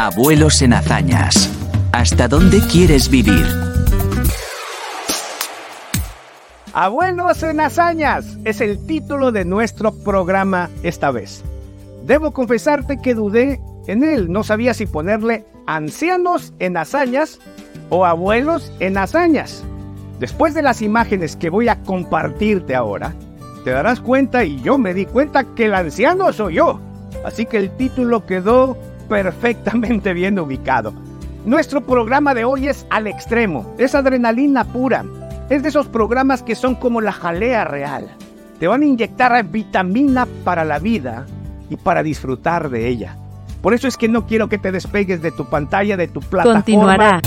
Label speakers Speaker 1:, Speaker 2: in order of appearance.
Speaker 1: Abuelos en hazañas. ¿Hasta dónde quieres vivir?
Speaker 2: Abuelos en hazañas es el título de nuestro programa esta vez. Debo confesarte que dudé en él. No sabía si ponerle ancianos en hazañas o abuelos en hazañas. Después de las imágenes que voy a compartirte ahora, te darás cuenta y yo me di cuenta que el anciano soy yo. Así que el título quedó perfectamente bien ubicado. Nuestro programa de hoy es al extremo, es adrenalina pura. Es de esos programas que son como la jalea real. Te van a inyectar vitamina para la vida y para disfrutar de ella. Por eso es que no quiero que te despegues de tu pantalla, de tu plataforma.
Speaker 3: Continuará.